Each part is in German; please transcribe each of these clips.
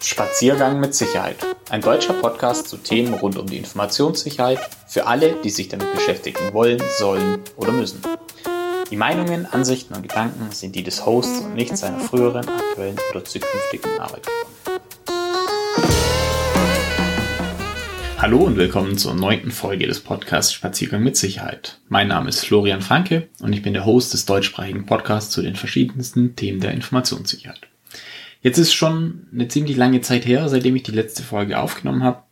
Spaziergang mit Sicherheit. Ein deutscher Podcast zu Themen rund um die Informationssicherheit für alle, die sich damit beschäftigen wollen, sollen oder müssen. Die Meinungen, Ansichten und Gedanken sind die des Hosts und nicht seiner früheren, aktuellen oder zukünftigen Arbeitgeber. Hallo und willkommen zur neunten Folge des Podcasts Spaziergang mit Sicherheit. Mein Name ist Florian Franke und ich bin der Host des deutschsprachigen Podcasts zu den verschiedensten Themen der Informationssicherheit. Jetzt ist schon eine ziemlich lange Zeit her, seitdem ich die letzte Folge aufgenommen habe.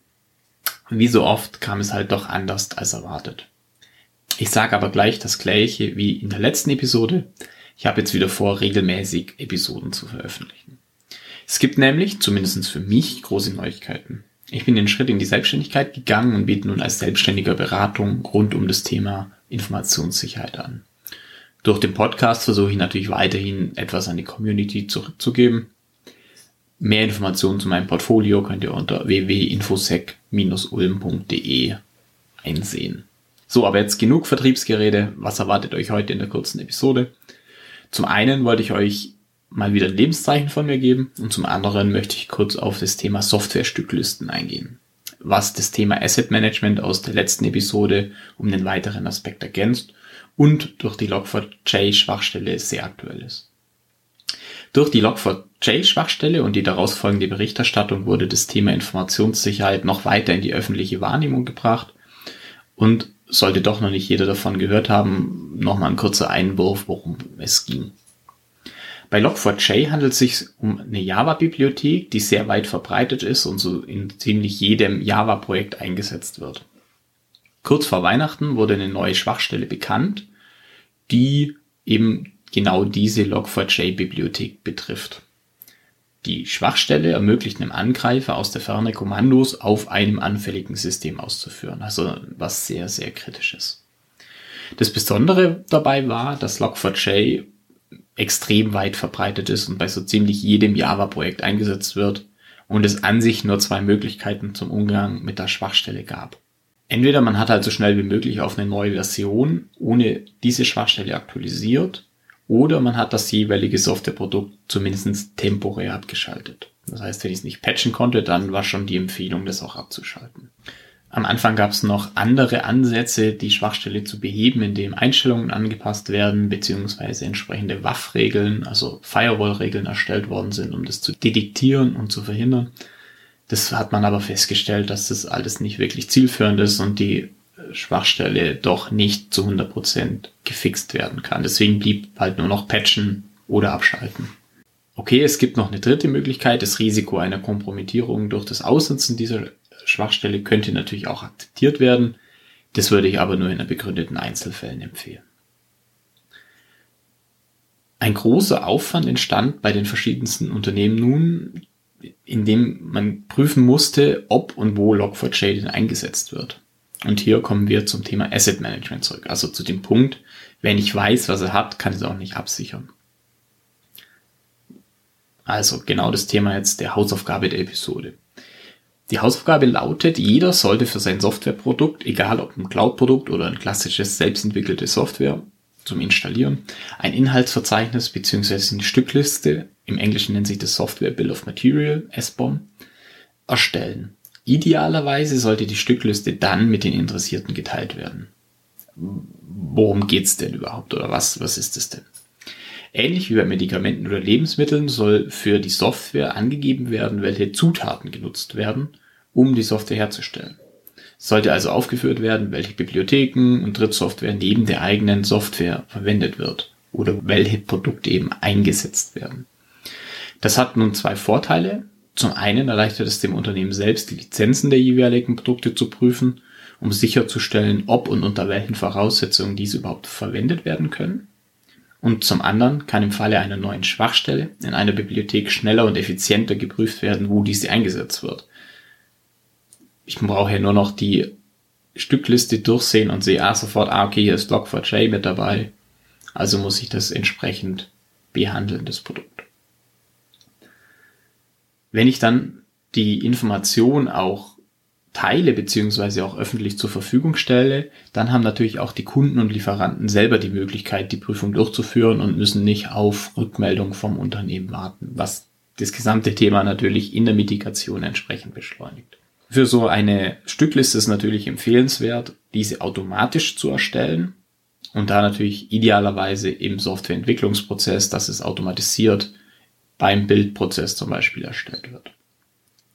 Wie so oft kam es halt doch anders als erwartet. Ich sage aber gleich das gleiche wie in der letzten Episode. Ich habe jetzt wieder vor, regelmäßig Episoden zu veröffentlichen. Es gibt nämlich, zumindest für mich, große Neuigkeiten. Ich bin den Schritt in die Selbstständigkeit gegangen und biete nun als selbstständiger Beratung rund um das Thema Informationssicherheit an. Durch den Podcast versuche ich natürlich weiterhin etwas an die Community zurückzugeben Mehr Informationen zu meinem Portfolio könnt ihr unter www.infosec-ulm.de einsehen. So, aber jetzt genug Vertriebsgerede. Was erwartet euch heute in der kurzen Episode? Zum einen wollte ich euch mal wieder ein Lebenszeichen von mir geben und zum anderen möchte ich kurz auf das Thema Software-Stücklisten eingehen. Was das Thema Asset Management aus der letzten Episode um den weiteren Aspekt ergänzt und durch die Log4j Schwachstelle sehr aktuell ist. Durch die Log4j-Schwachstelle und die daraus folgende Berichterstattung wurde das Thema Informationssicherheit noch weiter in die öffentliche Wahrnehmung gebracht und sollte doch noch nicht jeder davon gehört haben, nochmal ein kurzer Einwurf, worum es ging. Bei Log4j handelt es sich um eine Java-Bibliothek, die sehr weit verbreitet ist und so in ziemlich jedem Java-Projekt eingesetzt wird. Kurz vor Weihnachten wurde eine neue Schwachstelle bekannt, die eben genau diese Log4j-Bibliothek betrifft. Die Schwachstelle ermöglicht einem Angreifer aus der Ferne Kommandos auf einem anfälligen System auszuführen, also was sehr, sehr kritisches. Das Besondere dabei war, dass Log4j extrem weit verbreitet ist und bei so ziemlich jedem Java-Projekt eingesetzt wird und es an sich nur zwei Möglichkeiten zum Umgang mit der Schwachstelle gab. Entweder man hat halt so schnell wie möglich auf eine neue Version ohne diese Schwachstelle aktualisiert oder man hat das jeweilige Softwareprodukt zumindest temporär abgeschaltet. Das heißt, wenn ich es nicht patchen konnte, dann war schon die Empfehlung, das auch abzuschalten. Am Anfang gab es noch andere Ansätze, die Schwachstelle zu beheben, indem Einstellungen angepasst werden, beziehungsweise entsprechende WAF-Regeln, also Firewall-Regeln erstellt worden sind, um das zu detektieren und zu verhindern. Das hat man aber festgestellt, dass das alles nicht wirklich zielführend ist und die Schwachstelle doch nicht zu 100% gefixt werden kann. Deswegen blieb halt nur noch patchen oder abschalten. Okay, es gibt noch eine dritte Möglichkeit. Das Risiko einer Kompromittierung durch das Aussitzen dieser Schwachstelle könnte natürlich auch akzeptiert werden. Das würde ich aber nur in begründeten Einzelfällen empfehlen. Ein großer Aufwand entstand bei den verschiedensten Unternehmen nun, indem man prüfen musste, ob und wo Log4j denn eingesetzt wird. Und hier kommen wir zum Thema Asset Management zurück. Also zu dem Punkt, wenn ich weiß, was er hat, kann es auch nicht absichern. Also genau das Thema jetzt der Hausaufgabe der Episode. Die Hausaufgabe lautet, jeder sollte für sein Softwareprodukt, egal ob ein Cloud-Produkt oder ein klassisches selbstentwickelte Software zum Installieren, ein Inhaltsverzeichnis bzw. eine Stückliste, im Englischen nennt sich das Software Bill of Material, SBOM, erstellen. Idealerweise sollte die Stückliste dann mit den Interessierten geteilt werden. Worum geht's denn überhaupt oder was, was ist es denn? Ähnlich wie bei Medikamenten oder Lebensmitteln soll für die Software angegeben werden, welche Zutaten genutzt werden, um die Software herzustellen. Es sollte also aufgeführt werden, welche Bibliotheken und Drittsoftware neben der eigenen Software verwendet wird oder welche Produkte eben eingesetzt werden. Das hat nun zwei Vorteile. Zum einen erleichtert es dem Unternehmen selbst, die Lizenzen der jeweiligen Produkte zu prüfen, um sicherzustellen, ob und unter welchen Voraussetzungen diese überhaupt verwendet werden können. Und zum anderen kann im Falle einer neuen Schwachstelle in einer Bibliothek schneller und effizienter geprüft werden, wo diese eingesetzt wird. Ich brauche ja nur noch die Stückliste durchsehen und sehe ah, sofort, ah, okay, hier ist Log4j mit dabei. Also muss ich das entsprechend behandeln, das Produkt. Wenn ich dann die Information auch teile beziehungsweise auch öffentlich zur Verfügung stelle, dann haben natürlich auch die Kunden und Lieferanten selber die Möglichkeit, die Prüfung durchzuführen und müssen nicht auf Rückmeldung vom Unternehmen warten, was das gesamte Thema natürlich in der Mitigation entsprechend beschleunigt. Für so eine Stückliste ist natürlich empfehlenswert, diese automatisch zu erstellen und da natürlich idealerweise im Softwareentwicklungsprozess, dass es automatisiert beim Bildprozess zum Beispiel erstellt wird.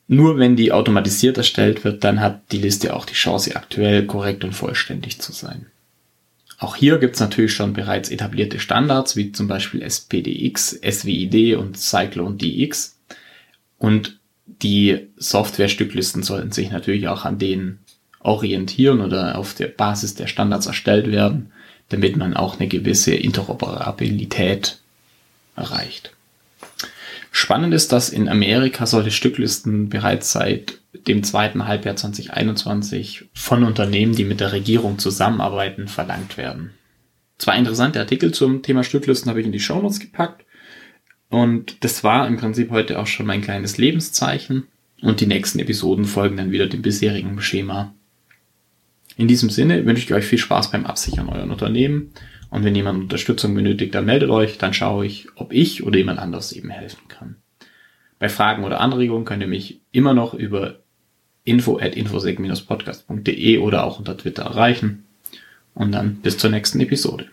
Nur wenn die automatisiert erstellt wird, dann hat die Liste auch die Chance, aktuell, korrekt und vollständig zu sein. Auch hier gibt es natürlich schon bereits etablierte Standards, wie zum Beispiel SPDX, SWID und Cyclone DX. Und die Software-Stücklisten sollten sich natürlich auch an denen orientieren oder auf der Basis der Standards erstellt werden, damit man auch eine gewisse Interoperabilität erreicht. Spannend ist, dass in Amerika solche Stücklisten bereits seit dem zweiten Halbjahr 2021 von Unternehmen, die mit der Regierung zusammenarbeiten, verlangt werden. Zwei interessante Artikel zum Thema Stücklisten habe ich in die Shownotes gepackt. Und das war im Prinzip heute auch schon mein kleines Lebenszeichen. Und die nächsten Episoden folgen dann wieder dem bisherigen Schema. In diesem Sinne wünsche ich euch viel Spaß beim Absichern euren Unternehmen und wenn jemand Unterstützung benötigt, dann meldet euch, dann schaue ich, ob ich oder jemand anderes eben helfen kann. Bei Fragen oder Anregungen könnt ihr mich immer noch über info at infosec-podcast.de oder auch unter Twitter erreichen. Und dann bis zur nächsten Episode.